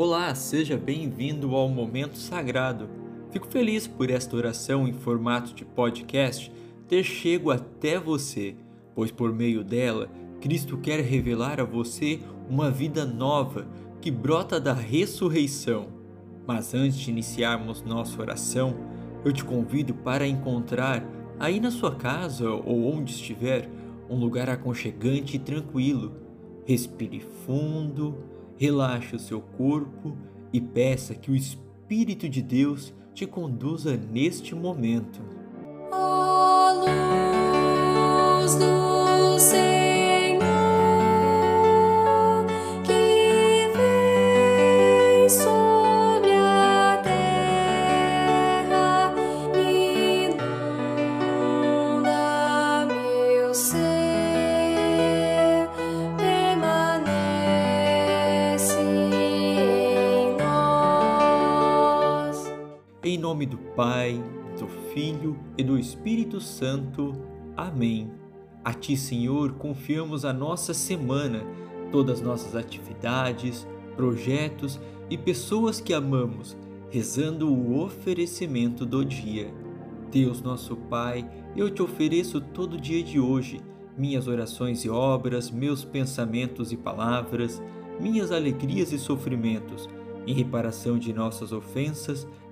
Olá, seja bem-vindo ao Momento Sagrado. Fico feliz por esta oração em formato de podcast ter chego até você, pois por meio dela, Cristo quer revelar a você uma vida nova que brota da ressurreição. Mas antes de iniciarmos nossa oração, eu te convido para encontrar, aí na sua casa ou onde estiver, um lugar aconchegante e tranquilo. Respire fundo, relaxe o seu corpo e peça que o Espírito de Deus te conduza neste momento. Oh, luz do céu. Em nome do Pai, do Filho e do Espírito Santo. Amém. A Ti, Senhor, confiamos a nossa semana, todas nossas atividades, projetos e pessoas que amamos, rezando o oferecimento do dia. Deus, nosso Pai, eu te ofereço todo o dia de hoje, minhas orações e obras, meus pensamentos e palavras, minhas alegrias e sofrimentos, em reparação de nossas ofensas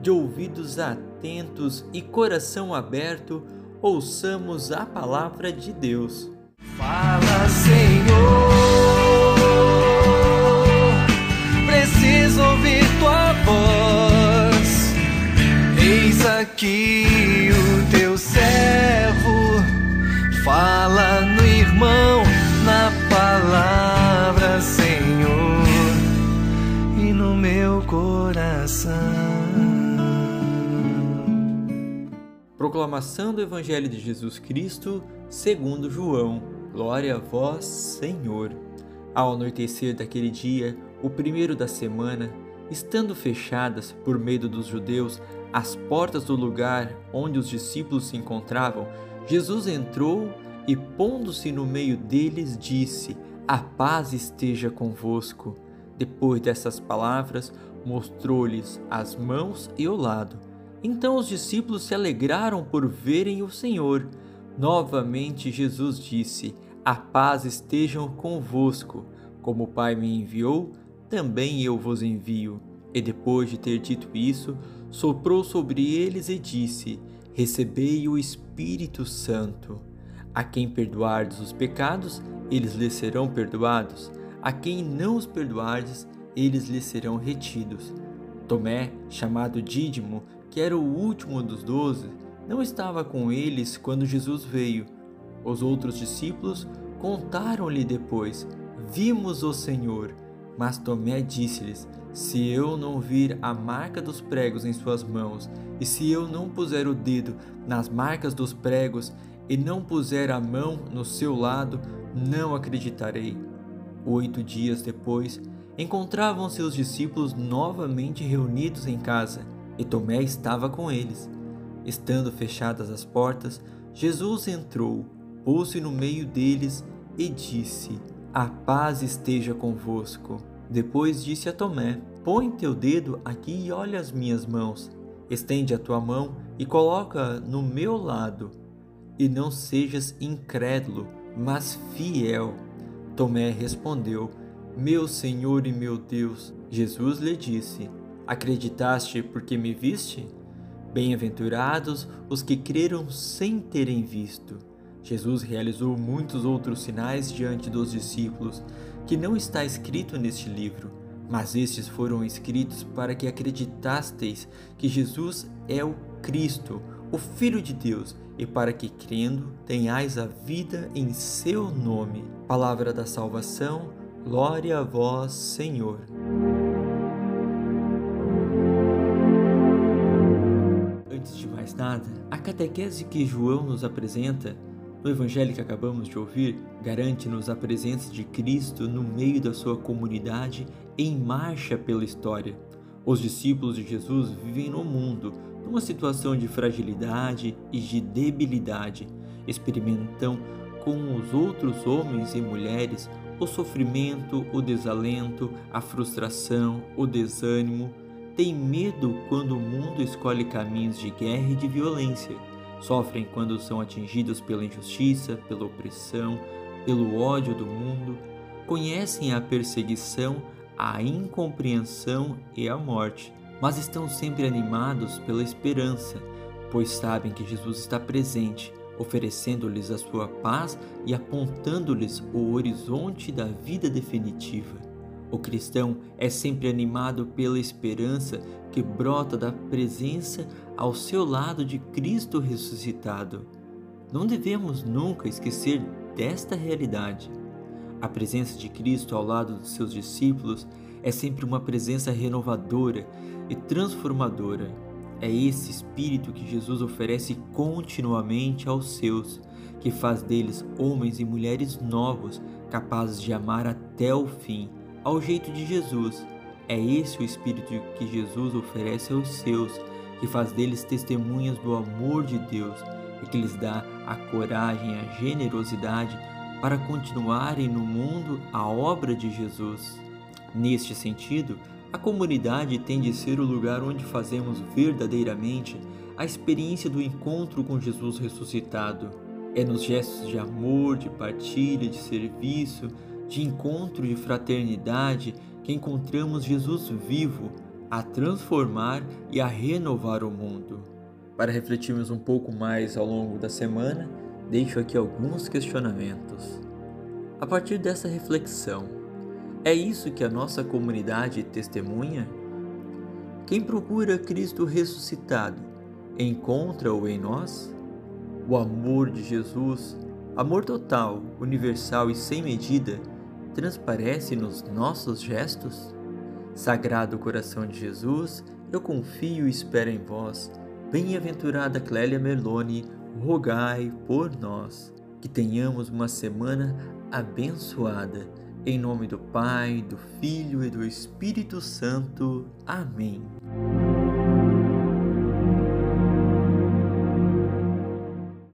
de ouvidos atentos e coração aberto, ouçamos a palavra de Deus. Fala, Senhor, preciso ouvir tua voz. Eis aqui o Proclamação do Evangelho de Jesus Cristo, segundo João. Glória a vós, Senhor. Ao anoitecer daquele dia, o primeiro da semana, estando fechadas, por medo dos judeus, as portas do lugar onde os discípulos se encontravam, Jesus entrou e, pondo-se no meio deles, disse: A paz esteja convosco. Depois dessas palavras, mostrou-lhes as mãos e o lado. Então os discípulos se alegraram por verem o Senhor. Novamente Jesus disse: A paz estejam convosco. Como o Pai me enviou, também eu vos envio. E depois de ter dito isso, soprou sobre eles e disse: Recebei o Espírito Santo. A quem perdoardes os pecados, eles lhes serão perdoados. A quem não os perdoardes, eles lhes serão retidos. Tomé, chamado Dídimo, que era o último dos doze, não estava com eles quando Jesus veio. Os outros discípulos contaram-lhe depois: Vimos o Senhor. Mas Tomé disse-lhes: Se eu não vir a marca dos pregos em suas mãos, e se eu não puser o dedo nas marcas dos pregos, e não puser a mão no seu lado, não acreditarei. Oito dias depois, encontravam-se os discípulos novamente reunidos em casa e Tomé estava com eles. Estando fechadas as portas, Jesus entrou, pôs-se no meio deles e disse: A paz esteja convosco. Depois disse a Tomé: Põe teu dedo aqui e olha as minhas mãos. Estende a tua mão e coloca no meu lado. E não sejas incrédulo, mas fiel. Tomé respondeu: Meu Senhor e meu Deus. Jesus lhe disse: Acreditaste porque me viste? Bem-aventurados os que creram sem terem visto. Jesus realizou muitos outros sinais diante dos discípulos, que não está escrito neste livro, mas estes foram escritos para que acreditasteis que Jesus é o Cristo, o Filho de Deus, e para que, crendo, tenhais a vida em seu nome. Palavra da salvação, glória a vós, Senhor. Catequese que João nos apresenta no evangelho que acabamos de ouvir, garante-nos a presença de Cristo no meio da sua comunidade em marcha pela história. Os discípulos de Jesus vivem no mundo numa situação de fragilidade e de debilidade. Experimentam com os outros homens e mulheres o sofrimento, o desalento, a frustração, o desânimo. Têm medo quando o mundo escolhe caminhos de guerra e de violência Sofrem quando são atingidos pela injustiça, pela opressão, pelo ódio do mundo. Conhecem a perseguição, a incompreensão e a morte, mas estão sempre animados pela esperança, pois sabem que Jesus está presente, oferecendo-lhes a sua paz e apontando-lhes o horizonte da vida definitiva. O cristão é sempre animado pela esperança que brota da presença ao seu lado de Cristo ressuscitado. Não devemos nunca esquecer desta realidade. A presença de Cristo ao lado dos seus discípulos é sempre uma presença renovadora e transformadora. É esse espírito que Jesus oferece continuamente aos seus, que faz deles homens e mulheres novos, capazes de amar até o fim ao jeito de Jesus. É esse o espírito que Jesus oferece aos seus, que faz deles testemunhas do amor de Deus e que lhes dá a coragem, a generosidade para continuarem no mundo a obra de Jesus. Neste sentido, a comunidade tem de ser o lugar onde fazemos verdadeiramente a experiência do encontro com Jesus ressuscitado. É nos gestos de amor, de partilha, de serviço, de encontro de fraternidade que encontramos Jesus vivo a transformar e a renovar o mundo. Para refletirmos um pouco mais ao longo da semana, deixo aqui alguns questionamentos. A partir dessa reflexão, é isso que a nossa comunidade testemunha? Quem procura Cristo ressuscitado encontra-o em nós? O amor de Jesus, amor total, universal e sem medida, transparece nos nossos gestos? Sagrado coração de Jesus, eu confio e espero em vós. Bem-aventurada Clélia Merlone, rogai por nós. Que tenhamos uma semana abençoada. Em nome do Pai, do Filho e do Espírito Santo. Amém.